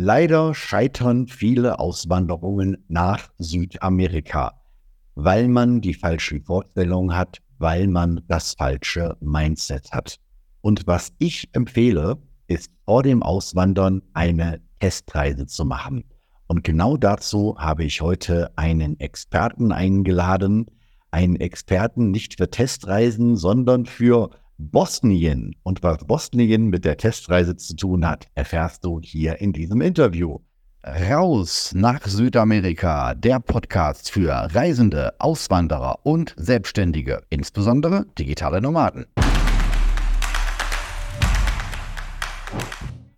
Leider scheitern viele Auswanderungen nach Südamerika, weil man die falschen Vorstellungen hat, weil man das falsche Mindset hat. Und was ich empfehle, ist vor dem Auswandern eine Testreise zu machen. Und genau dazu habe ich heute einen Experten eingeladen, einen Experten nicht für Testreisen, sondern für Bosnien. Und was Bosnien mit der Testreise zu tun hat, erfährst du hier in diesem Interview. Raus nach Südamerika, der Podcast für Reisende, Auswanderer und Selbstständige, insbesondere digitale Nomaden.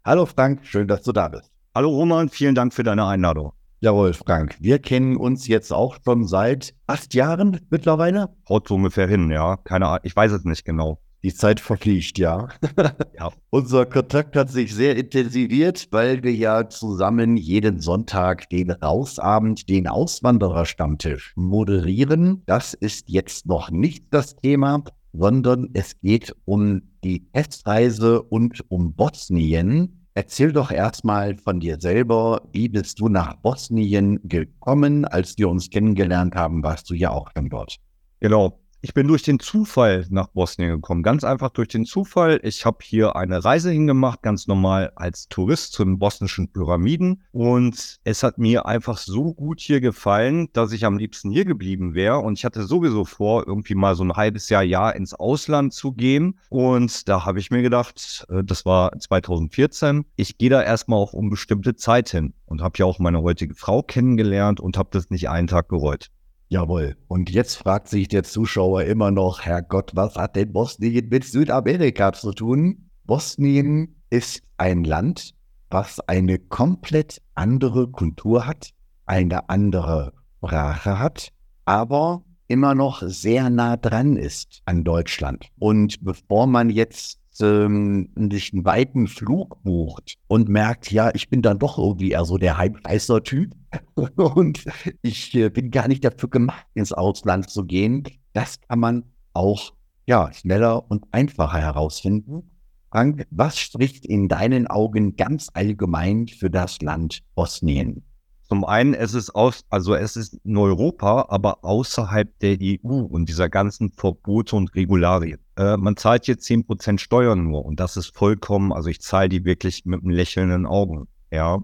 Hallo Frank, schön, dass du da bist. Hallo Roman, vielen Dank für deine Einladung. Jawohl, Frank. Wir kennen uns jetzt auch schon seit acht Jahren mittlerweile. Haut so ungefähr hin, ja. Keine Ahnung, ich weiß es nicht genau. Die Zeit verfliegt, ja. ja. Unser Kontakt hat sich sehr intensiviert, weil wir ja zusammen jeden Sonntag den Rausabend, den Auswandererstammtisch moderieren. Das ist jetzt noch nicht das Thema, sondern es geht um die Testreise und um Bosnien. Erzähl doch erstmal von dir selber. Wie bist du nach Bosnien gekommen? Als wir uns kennengelernt haben, warst du ja auch schon dort. Genau. Ich bin durch den Zufall nach Bosnien gekommen. Ganz einfach durch den Zufall. Ich habe hier eine Reise hingemacht, ganz normal als Tourist zu den bosnischen Pyramiden. Und es hat mir einfach so gut hier gefallen, dass ich am liebsten hier geblieben wäre. Und ich hatte sowieso vor, irgendwie mal so ein halbes Jahr, Jahr ins Ausland zu gehen. Und da habe ich mir gedacht, äh, das war 2014, ich gehe da erstmal auf unbestimmte Zeit hin. Und habe ja auch meine heutige Frau kennengelernt und habe das nicht einen Tag bereut. Jawohl. Und jetzt fragt sich der Zuschauer immer noch, Herrgott, was hat denn Bosnien mit Südamerika zu tun? Bosnien ist ein Land, was eine komplett andere Kultur hat, eine andere Sprache hat, aber immer noch sehr nah dran ist an Deutschland. Und bevor man jetzt ähm, sich einen weiten Flug bucht und merkt, ja, ich bin dann doch irgendwie eher so der heißer Typ und ich äh, bin gar nicht dafür gemacht, ins Ausland zu gehen, das kann man auch ja, schneller und einfacher herausfinden. Frank, was spricht in deinen Augen ganz allgemein für das Land Bosnien? Zum einen, es ist aus, also es ist in Europa, aber außerhalb der EU und dieser ganzen Verbote und Regularien. Äh, man zahlt hier 10% Steuern nur und das ist vollkommen, also ich zahle die wirklich mit einem lächelnden Augen. Ja.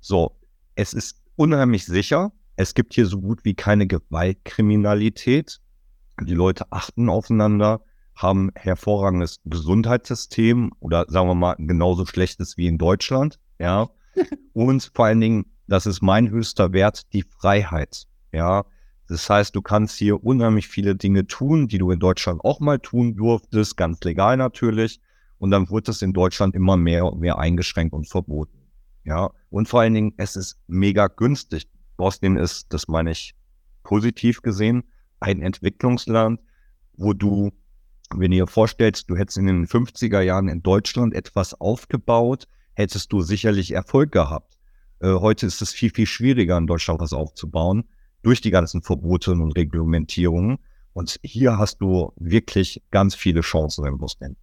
So, es ist unheimlich sicher. Es gibt hier so gut wie keine Gewaltkriminalität. Die Leute achten aufeinander, haben hervorragendes Gesundheitssystem oder sagen wir mal genauso schlechtes wie in Deutschland. Ja. Und vor allen Dingen das ist mein höchster Wert, die Freiheit. Ja, das heißt, du kannst hier unheimlich viele Dinge tun, die du in Deutschland auch mal tun durftest, ganz legal natürlich. Und dann wird es in Deutschland immer mehr und mehr eingeschränkt und verboten. Ja, und vor allen Dingen, es ist mega günstig. Bosnien ist, das meine ich positiv gesehen, ein Entwicklungsland, wo du, wenn ihr vorstellst, du hättest in den 50er Jahren in Deutschland etwas aufgebaut, hättest du sicherlich Erfolg gehabt. Äh, heute ist es viel, viel schwieriger, in Deutschland was aufzubauen, durch die ganzen Verbote und Reglementierungen. Und hier hast du wirklich ganz viele Chancen im Bosnien.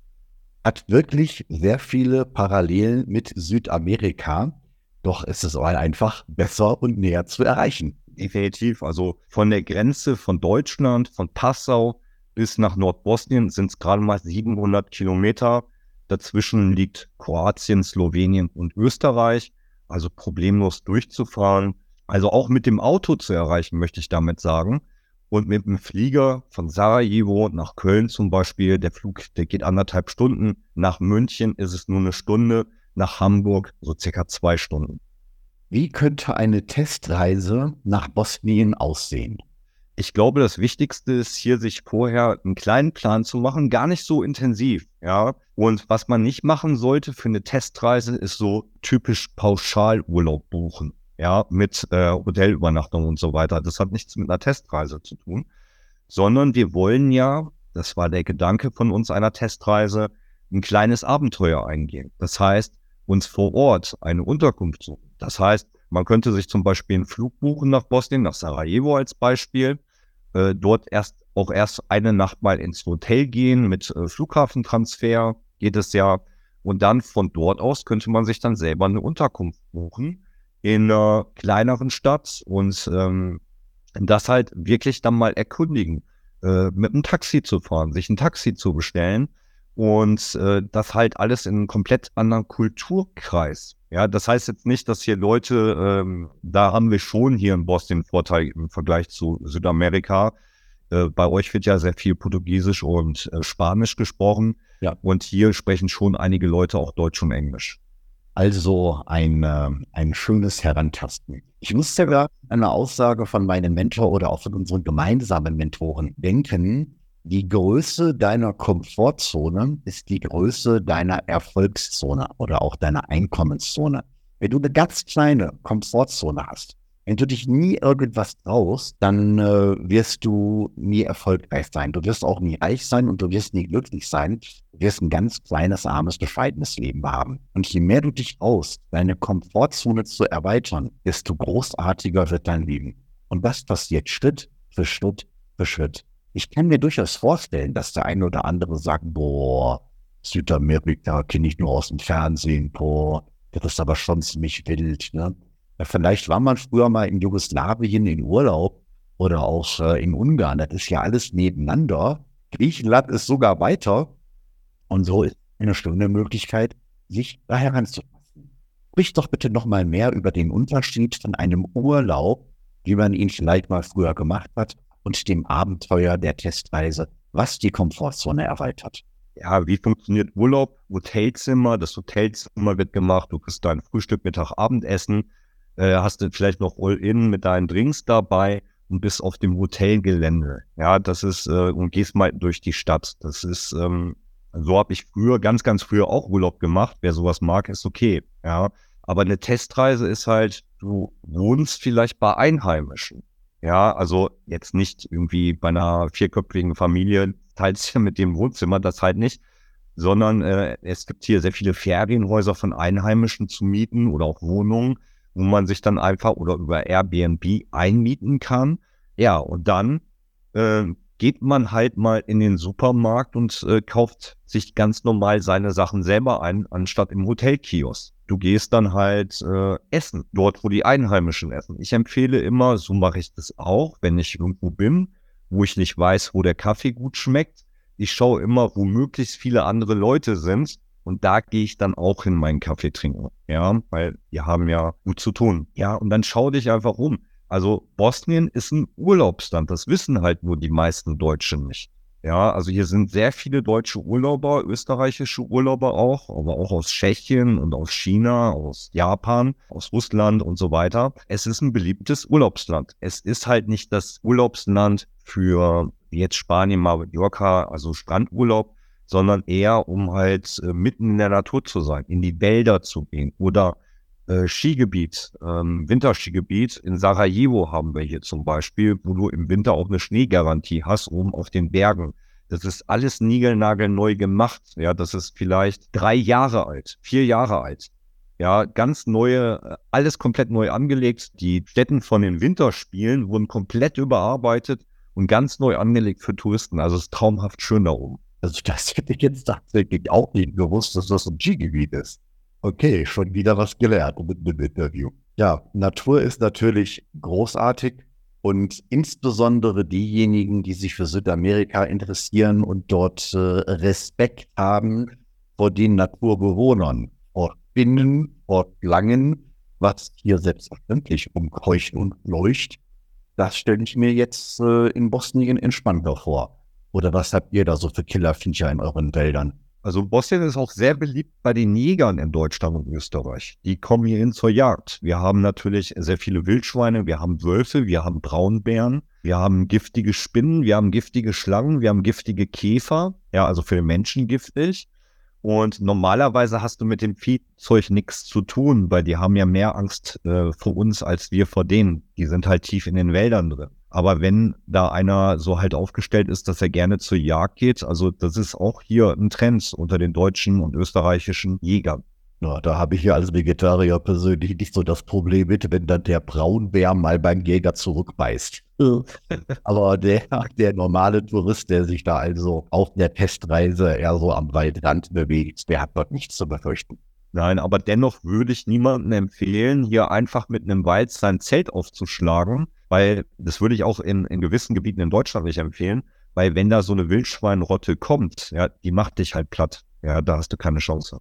Hat wirklich sehr viele Parallelen mit Südamerika, doch ist es einfach besser und näher zu erreichen. Definitiv. Also von der Grenze von Deutschland, von Passau bis nach Nordbosnien sind es gerade mal 700 Kilometer. Dazwischen liegt Kroatien, Slowenien und Österreich also problemlos durchzufahren. Also auch mit dem Auto zu erreichen, möchte ich damit sagen. Und mit dem Flieger von Sarajevo nach Köln zum Beispiel, der Flug, der geht anderthalb Stunden. Nach München ist es nur eine Stunde. Nach Hamburg so circa zwei Stunden. Wie könnte eine Testreise nach Bosnien aussehen? ich glaube, das Wichtigste ist hier, sich vorher einen kleinen Plan zu machen, gar nicht so intensiv, ja. Und was man nicht machen sollte für eine Testreise, ist so typisch Pauschalurlaub buchen, ja, mit äh, Hotelübernachtung und so weiter. Das hat nichts mit einer Testreise zu tun, sondern wir wollen ja, das war der Gedanke von uns einer Testreise, ein kleines Abenteuer eingehen. Das heißt, uns vor Ort eine Unterkunft suchen. Das heißt, man könnte sich zum Beispiel einen Flug buchen nach Bosnien, nach Sarajevo als Beispiel. Äh, dort erst auch erst eine Nacht mal ins Hotel gehen mit äh, Flughafentransfer geht es ja. Und dann von dort aus könnte man sich dann selber eine Unterkunft buchen in einer kleineren Stadt und ähm, das halt wirklich dann mal erkundigen, äh, mit einem Taxi zu fahren, sich ein Taxi zu bestellen und äh, das halt alles in einem komplett anderen Kulturkreis. Ja, das heißt jetzt nicht, dass hier Leute, ähm, da haben wir schon hier in Boston Vorteil im Vergleich zu Südamerika. Äh, bei euch wird ja sehr viel Portugiesisch und äh, Spanisch gesprochen. Ja. Und hier sprechen schon einige Leute auch Deutsch und Englisch. Also ein, äh, ein schönes Herantasten. Ich musste ja eine Aussage von meinem Mentor oder auch von unseren gemeinsamen Mentoren denken. Die Größe deiner Komfortzone ist die Größe deiner Erfolgszone oder auch deiner Einkommenszone. Wenn du eine ganz kleine Komfortzone hast, wenn du dich nie irgendwas traust, dann äh, wirst du nie erfolgreich sein. Du wirst auch nie reich sein und du wirst nie glücklich sein. Du wirst ein ganz kleines, armes, bescheidenes Leben haben. Und je mehr du dich traust, deine Komfortzone zu erweitern, desto großartiger wird dein Leben. Und das passiert Schritt für Schritt für Schritt. Ich kann mir durchaus vorstellen, dass der eine oder andere sagt, boah, Südamerika kenne ich nur aus dem Fernsehen, boah, das ist aber schon ziemlich wild. Ne? Vielleicht war man früher mal in Jugoslawien in Urlaub oder auch äh, in Ungarn. Das ist ja alles nebeneinander. Griechenland ist sogar weiter. Und so ist eine schöne Möglichkeit, sich da heranzutasten. Sprich doch bitte nochmal mehr über den Unterschied von einem Urlaub, wie man ihn vielleicht mal früher gemacht hat, und dem Abenteuer der Testreise, was die Komfortzone erweitert. Ja, wie funktioniert Urlaub? Hotelzimmer, das Hotelzimmer wird gemacht, du kriegst dein Frühstück, Mittag, Abendessen äh, hast du vielleicht noch All-In mit deinen Drinks dabei und bist auf dem Hotelgelände. Ja, das ist, äh, und gehst mal durch die Stadt. Das ist, ähm, so habe ich früher, ganz, ganz früher auch Urlaub gemacht. Wer sowas mag, ist okay. Ja, aber eine Testreise ist halt, du wohnst vielleicht bei Einheimischen. Ja, also jetzt nicht irgendwie bei einer vierköpfigen Familie, teilst ja mit dem Wohnzimmer, das halt nicht, sondern äh, es gibt hier sehr viele Ferienhäuser von Einheimischen zu mieten oder auch Wohnungen wo man sich dann einfach oder über Airbnb einmieten kann. Ja, und dann äh, geht man halt mal in den Supermarkt und äh, kauft sich ganz normal seine Sachen selber ein, anstatt im Hotelkiosk. Du gehst dann halt äh, essen, dort, wo die Einheimischen essen. Ich empfehle immer, so mache ich das auch, wenn ich irgendwo bin, wo ich nicht weiß, wo der Kaffee gut schmeckt. Ich schaue immer, wo möglichst viele andere Leute sind und da gehe ich dann auch in meinen Kaffee trinken. Ja, weil wir haben ja gut zu tun. Ja, und dann schau dich einfach um. Also Bosnien ist ein Urlaubsland. Das wissen halt nur die meisten Deutschen nicht. Ja, also hier sind sehr viele deutsche Urlauber, österreichische Urlauber auch, aber auch aus Tschechien und aus China, aus Japan, aus Russland und so weiter. Es ist ein beliebtes Urlaubsland. Es ist halt nicht das Urlaubsland für jetzt Spanien, Mallorca, also Strandurlaub, sondern eher um halt äh, mitten in der Natur zu sein, in die Wälder zu gehen oder äh, Skigebiet, ähm, Winterskigebiet in Sarajevo haben wir hier zum Beispiel, wo du im Winter auch eine Schneegarantie hast, oben auf den Bergen. Das ist alles niegelnagelneu gemacht. Ja, das ist vielleicht drei Jahre alt, vier Jahre alt. Ja, ganz neue, äh, alles komplett neu angelegt. Die Städten von den Winterspielen wurden komplett überarbeitet und ganz neu angelegt für Touristen. Also es ist traumhaft schön da oben. Also das hätte ich jetzt tatsächlich auch nicht gewusst, dass das ein Skigebiet ist. Okay, schon wieder was gelernt mit einem Interview. Ja, Natur ist natürlich großartig und insbesondere diejenigen, die sich für Südamerika interessieren und dort äh, Respekt haben vor den Naturbewohnern, vor Binnen, vor Schlangen, was hier selbstverständlich umkeucht und leucht, das stelle ich mir jetzt äh, in Bosnien entspannter vor. Oder was habt ihr da so für Killerviecher in euren Wäldern? Also Bosnien ist auch sehr beliebt bei den Jägern in Deutschland und Österreich. Die kommen hierhin zur Jagd. Wir haben natürlich sehr viele Wildschweine, wir haben Wölfe, wir haben Braunbären, wir haben giftige Spinnen, wir haben giftige Schlangen, wir haben giftige Käfer, ja, also für den Menschen giftig. Und normalerweise hast du mit dem Viehzeug nichts zu tun, weil die haben ja mehr Angst äh, vor uns als wir vor denen. Die sind halt tief in den Wäldern drin. Aber wenn da einer so halt aufgestellt ist, dass er gerne zur Jagd geht, also das ist auch hier ein Trend unter den deutschen und österreichischen Jägern. Ja, da habe ich ja als Vegetarier persönlich nicht so das Problem mit, wenn dann der Braunbär mal beim Jäger zurückbeißt. Aber der, der normale Tourist, der sich da also auf der Testreise eher so am Waldrand bewegt, der hat dort nichts zu befürchten. Nein, aber dennoch würde ich niemandem empfehlen, hier einfach mit einem Wald sein Zelt aufzuschlagen, weil das würde ich auch in, in gewissen Gebieten in Deutschland nicht empfehlen, weil wenn da so eine Wildschweinrotte kommt, ja, die macht dich halt platt. Ja, da hast du keine Chance.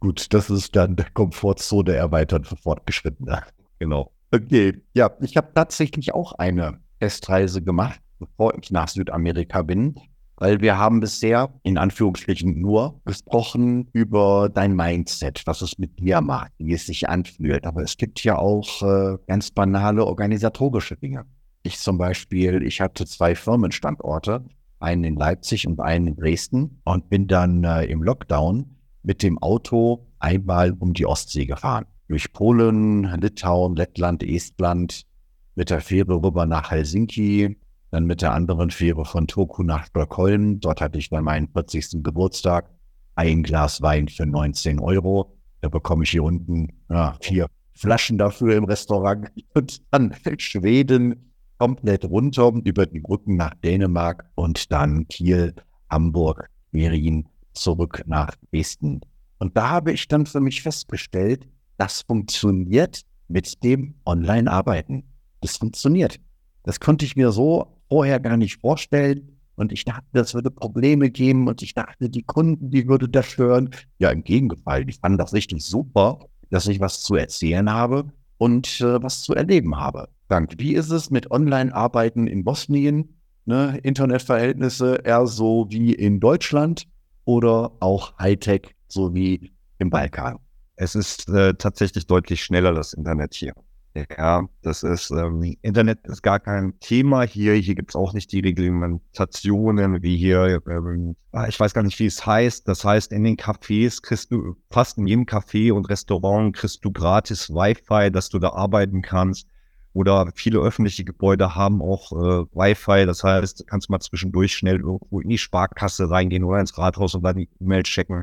Gut, das ist dann Komfortzone erweitert für Fortgeschrittene. Genau. Okay, ja, ich habe tatsächlich auch eine Testreise gemacht, bevor ich nach Südamerika bin weil wir haben bisher in Anführungsstrichen nur gesprochen über dein Mindset, was es mit dir macht, wie es sich anfühlt. Aber es gibt ja auch äh, ganz banale organisatorische Dinge. Ich zum Beispiel, ich hatte zwei Firmenstandorte, einen in Leipzig und einen in Dresden und bin dann äh, im Lockdown mit dem Auto einmal um die Ostsee gefahren. Durch Polen, Litauen, Lettland, Estland, mit der Fähre rüber nach Helsinki, dann mit der anderen Fähre von Turku nach Stockholm. Dort hatte ich dann meinen 40. Geburtstag. Ein Glas Wein für 19 Euro. Da bekomme ich hier unten ja, vier Flaschen dafür im Restaurant. Und dann Schweden komplett runter über die Brücken nach Dänemark und dann Kiel, Hamburg, Berlin zurück nach Dresden. Und da habe ich dann für mich festgestellt, das funktioniert mit dem Online-Arbeiten. Das funktioniert. Das konnte ich mir so vorher gar nicht vorstellen. Und ich dachte, das würde Probleme geben. Und ich dachte, die Kunden, die würde das stören. Ja, im Gegenteil, die fanden das richtig super, dass ich was zu erzählen habe und äh, was zu erleben habe. Dank. Wie ist es mit Online-Arbeiten in Bosnien? Ne? Internetverhältnisse eher so wie in Deutschland oder auch Hightech, so wie im Balkan? Es ist äh, tatsächlich deutlich schneller, das Internet hier. Ja, das ist, ähm, Internet ist gar kein Thema hier. Hier gibt es auch nicht die Reglementationen wie hier, ähm, ah, ich weiß gar nicht, wie es heißt. Das heißt, in den Cafés kriegst du, fast in jedem Café und Restaurant kriegst du gratis Wi-Fi, dass du da arbeiten kannst. Oder viele öffentliche Gebäude haben auch äh, Wi-Fi. Das heißt, du kannst mal zwischendurch schnell irgendwo in die Sparkasse reingehen oder ins Rathaus und dann die E-Mail checken,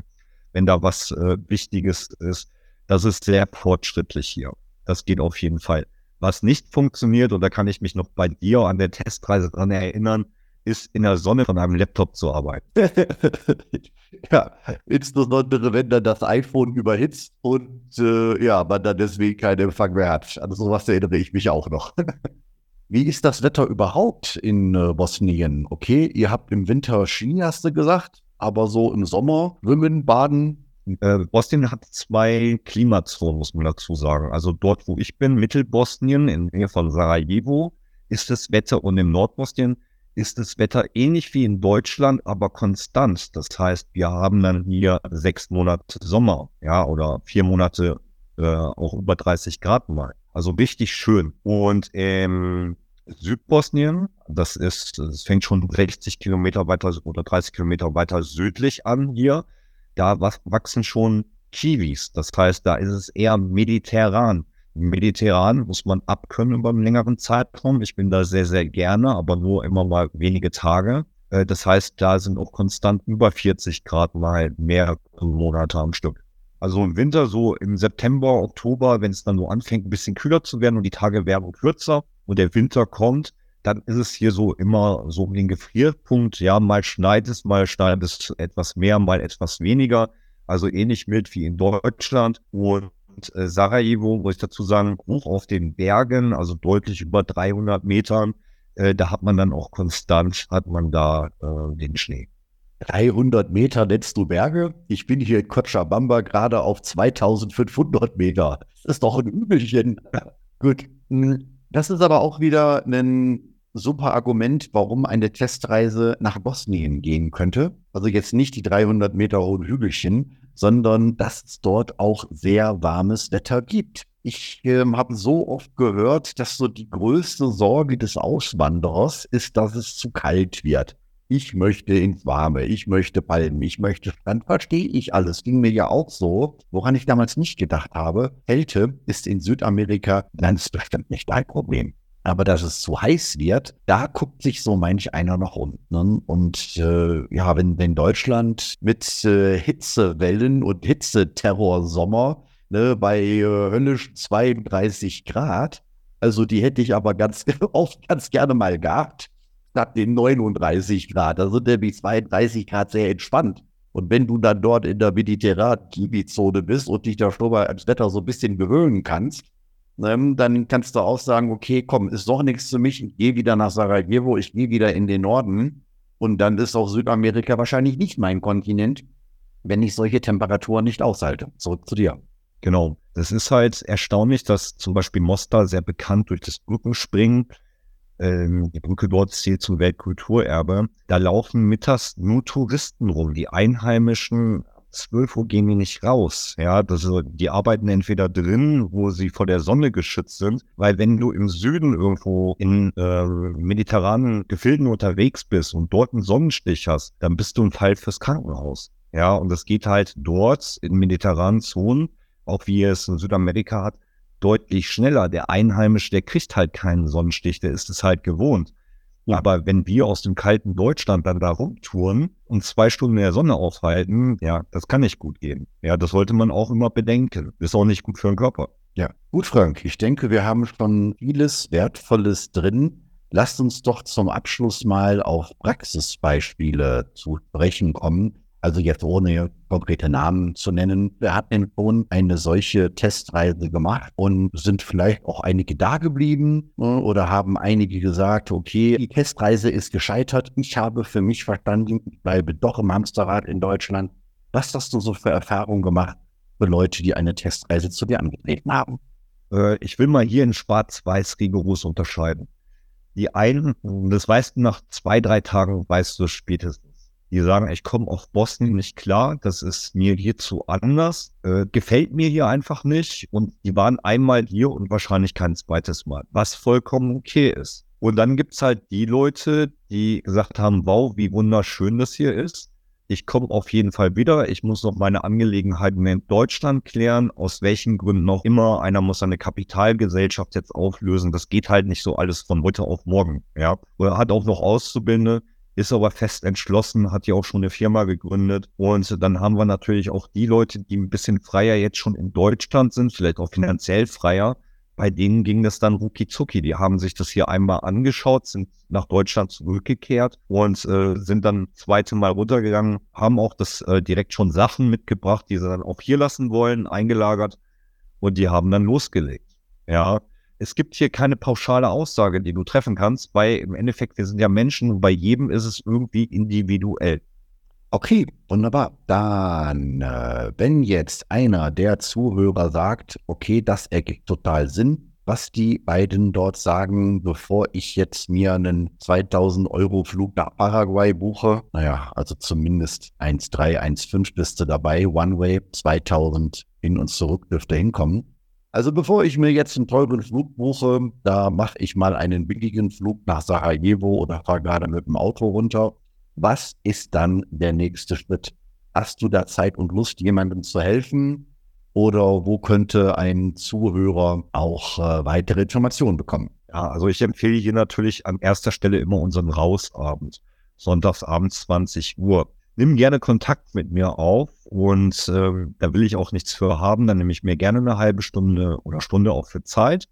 wenn da was äh, Wichtiges ist. Das ist sehr fortschrittlich hier. Das geht auf jeden Fall. Was nicht funktioniert, und da kann ich mich noch bei dir an der Testreise dran erinnern, ist in der Sonne von einem Laptop zu arbeiten. ja, insbesondere wenn dann das iPhone überhitzt und äh, ja, man dann deswegen keinen Empfang mehr hat. An sowas erinnere ich mich auch noch. Wie ist das Wetter überhaupt in äh, Bosnien? Okay, ihr habt im Winter Ski, hast du gesagt, aber so im Sommer schwimmen, baden, äh, Bosnien hat zwei Klimazonen, muss man dazu sagen. Also dort, wo ich bin, Mittelbosnien, in Nähe von Sarajevo, ist das Wetter und im Nordbosnien ist das Wetter ähnlich wie in Deutschland, aber konstant. Das heißt, wir haben dann hier sechs Monate Sommer, ja, oder vier Monate äh, auch über 30 Grad mal. Also richtig schön. Und im Südbosnien, das ist, es fängt schon 60 Kilometer weiter oder 30 Kilometer weiter südlich an hier da wachsen schon Kiwis. Das heißt, da ist es eher mediterran. Mediterran muss man abkönnen über einen längeren Zeitraum. Ich bin da sehr, sehr gerne, aber nur immer mal wenige Tage. Äh, das heißt, da sind auch konstant über 40 Grad mal mehr Monate am Stück. Also im Winter, so im September, Oktober, wenn es dann so anfängt, ein bisschen kühler zu werden und die Tage werden kürzer und der Winter kommt, dann ist es hier so immer so um den Gefrierpunkt. Ja, mal schneit es, mal schneit es etwas mehr, mal etwas weniger. Also ähnlich mild wie in Deutschland. Und äh, Sarajevo, muss ich dazu sagen, hoch auf den Bergen, also deutlich über 300 Metern. Äh, da hat man dann auch konstant, hat man da äh, den Schnee. 300 Meter nennst du Berge? Ich bin hier in Cochabamba gerade auf 2500 Meter. Das ist doch ein Übelchen. Gut. Hm, das ist aber auch wieder ein super Argument, warum eine Testreise nach Bosnien gehen könnte. Also jetzt nicht die 300 Meter hohen Hügelchen, sondern dass es dort auch sehr warmes Wetter gibt. Ich äh, habe so oft gehört, dass so die größte Sorge des Auswanderers ist, dass es zu kalt wird. Ich möchte ins Warme, ich möchte Palmen, ich möchte Strand, verstehe ich alles. Ging mir ja auch so. Woran ich damals nicht gedacht habe, Kälte ist in Südamerika ganz bestimmt nicht dein Problem. Aber dass es zu heiß wird, da guckt sich so manch einer noch um. Ne? Und äh, ja, wenn, wenn Deutschland mit äh, Hitzewellen und Hitzeterrorsommer ne, bei äh, höllisch 32 Grad Also die hätte ich aber ganz oft ganz gerne mal gehabt, statt den 39 Grad. Da sind nämlich 32 Grad sehr entspannt. Und wenn du dann dort in der mediterranen Kibizone bist und dich da schon mal ans Wetter so ein bisschen gewöhnen kannst, ähm, dann kannst du auch sagen, okay, komm, ist doch nichts für mich, ich gehe wieder nach Sarajevo, ich gehe wieder in den Norden. Und dann ist auch Südamerika wahrscheinlich nicht mein Kontinent, wenn ich solche Temperaturen nicht aushalte. Zurück zu dir. Genau. Das ist halt erstaunlich, dass zum Beispiel Mostar sehr bekannt durch das Brückenspringen, ähm, die Brücke dort zählt zum Weltkulturerbe, da laufen mittags nur Touristen rum. Die Einheimischen 12 Uhr gehen die nicht raus. Ja, das, die arbeiten entweder drin, wo sie vor der Sonne geschützt sind, weil wenn du im Süden irgendwo in äh, mediterranen Gefilden unterwegs bist und dort einen Sonnenstich hast, dann bist du ein Fall fürs Krankenhaus. Ja, und das geht halt dort in mediterranen Zonen, auch wie es in Südamerika hat, deutlich schneller. Der Einheimische, der kriegt halt keinen Sonnenstich, der ist es halt gewohnt. Aber wenn wir aus dem kalten Deutschland dann da rumtouren und zwei Stunden in der Sonne aufhalten, ja, das kann nicht gut gehen. Ja, das sollte man auch immer bedenken. Ist auch nicht gut für den Körper. Ja, gut, Frank. Ich denke, wir haben schon vieles Wertvolles drin. Lasst uns doch zum Abschluss mal auf Praxisbeispiele zu sprechen kommen. Also jetzt ohne konkrete Namen zu nennen. Wir hatten schon eine solche Testreise gemacht und sind vielleicht auch einige da geblieben ne, oder haben einige gesagt, okay, die Testreise ist gescheitert. Ich habe für mich verstanden, ich bleibe doch im Hamsterrad in Deutschland. Was hast du so für Erfahrungen gemacht für Leute, die eine Testreise zu dir angetreten haben? Äh, ich will mal hier in Schwarz-Weiß rigoros unterscheiden. Die einen, das weißt du nach zwei, drei Tagen, weißt du spätestens die sagen, ich komme auf Boston nicht klar, das ist mir hier zu anders, äh, gefällt mir hier einfach nicht. Und die waren einmal hier und wahrscheinlich kein zweites Mal, was vollkommen okay ist. Und dann gibt's halt die Leute, die gesagt haben, wow, wie wunderschön das hier ist. Ich komme auf jeden Fall wieder. Ich muss noch meine Angelegenheiten in Deutschland klären, aus welchen Gründen auch immer. Einer muss eine Kapitalgesellschaft jetzt auflösen. Das geht halt nicht so alles von heute auf morgen. Ja, oder hat auch noch Auszubildende ist aber fest entschlossen, hat ja auch schon eine Firma gegründet. Und dann haben wir natürlich auch die Leute, die ein bisschen freier jetzt schon in Deutschland sind, vielleicht auch finanziell freier. Bei denen ging das dann rucki zucki. Die haben sich das hier einmal angeschaut, sind nach Deutschland zurückgekehrt und äh, sind dann zweite Mal runtergegangen, haben auch das äh, direkt schon Sachen mitgebracht, die sie dann auch hier lassen wollen, eingelagert und die haben dann losgelegt. Ja, es gibt hier keine pauschale Aussage, die du treffen kannst, weil im Endeffekt, wir sind ja Menschen und bei jedem ist es irgendwie individuell. Okay, wunderbar. Dann, äh, wenn jetzt einer der Zuhörer sagt, okay, das ergibt total Sinn, was die beiden dort sagen, bevor ich jetzt mir einen 2000 Euro Flug nach Paraguay buche, naja, also zumindest 1,3, 1,5 bist du dabei, One Way, 2000 hin und zurück dürfte hinkommen. Also bevor ich mir jetzt einen teuren Flug buche, da mache ich mal einen billigen Flug nach Sarajevo oder fahre gerade mit dem Auto runter. Was ist dann der nächste Schritt? Hast du da Zeit und Lust, jemandem zu helfen? Oder wo könnte ein Zuhörer auch äh, weitere Informationen bekommen? Ja, also ich empfehle hier natürlich an erster Stelle immer unseren Rausabend. Sonntagsabend 20 Uhr nimm gerne Kontakt mit mir auf und äh, da will ich auch nichts für haben. Dann nehme ich mir gerne eine halbe Stunde oder Stunde auch für Zeit.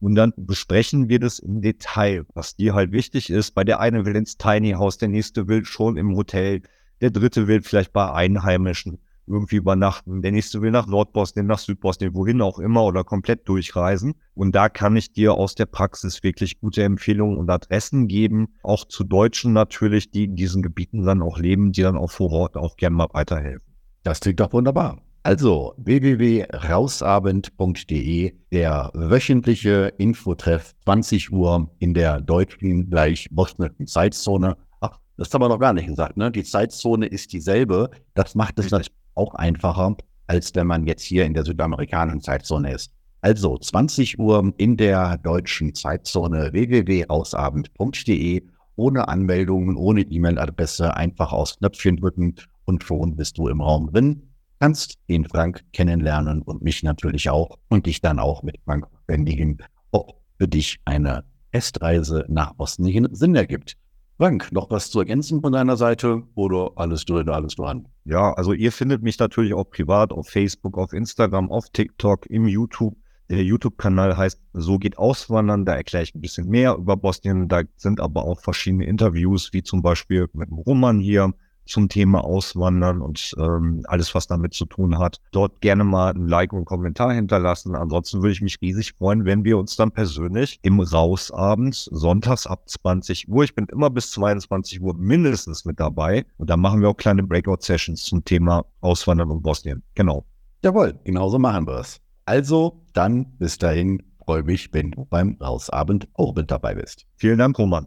Und dann besprechen wir das im Detail, was dir halt wichtig ist. Bei der eine will ins Tiny House, der nächste will schon im Hotel, der dritte will vielleicht bei Einheimischen irgendwie übernachten. Der nächste will nach Nordbosnien, nach Südbosnien, wohin auch immer oder komplett durchreisen. Und da kann ich dir aus der Praxis wirklich gute Empfehlungen und Adressen geben, auch zu Deutschen natürlich, die in diesen Gebieten dann auch leben, die dann auch vor Ort auch gerne mal weiterhelfen. Das klingt doch wunderbar. Also www.rausabend.de, der wöchentliche Infotreff 20 Uhr in der deutschen gleich bosnischen Zeitzone. Ach, das haben wir noch gar nicht gesagt, ne? Die Zeitzone ist dieselbe. Das macht es natürlich auch einfacher, als wenn man jetzt hier in der südamerikanischen Zeitzone ist. Also 20 Uhr in der deutschen Zeitzone www.ausabend.de ohne Anmeldungen, ohne E-Mail-Adresse, einfach aus Knöpfchen drücken und schon bist du im Raum drin. Kannst den Frank kennenlernen und mich natürlich auch und dich dann auch mit Frank verständigen, ob für dich eine Testreise nach Bosnien Sinn ergibt. Frank, noch was zu ergänzen von deiner Seite oder alles drin, alles dran? Ja, also ihr findet mich natürlich auch privat auf Facebook, auf Instagram, auf TikTok, im YouTube. Der YouTube-Kanal heißt So geht Auswandern. Da erkläre ich ein bisschen mehr über Bosnien. Da sind aber auch verschiedene Interviews, wie zum Beispiel mit dem Roman hier zum Thema Auswandern und ähm, alles, was damit zu tun hat. Dort gerne mal ein Like und einen Kommentar hinterlassen. Ansonsten würde ich mich riesig freuen, wenn wir uns dann persönlich im Rausabend, sonntags ab 20 Uhr, ich bin immer bis 22 Uhr mindestens mit dabei. Und da machen wir auch kleine Breakout-Sessions zum Thema Auswandern und Bosnien. Genau. Jawohl, genauso machen wir es. Also, dann bis dahin freue mich, wenn du beim Rausabend auch mit dabei bist. Vielen Dank, Roman.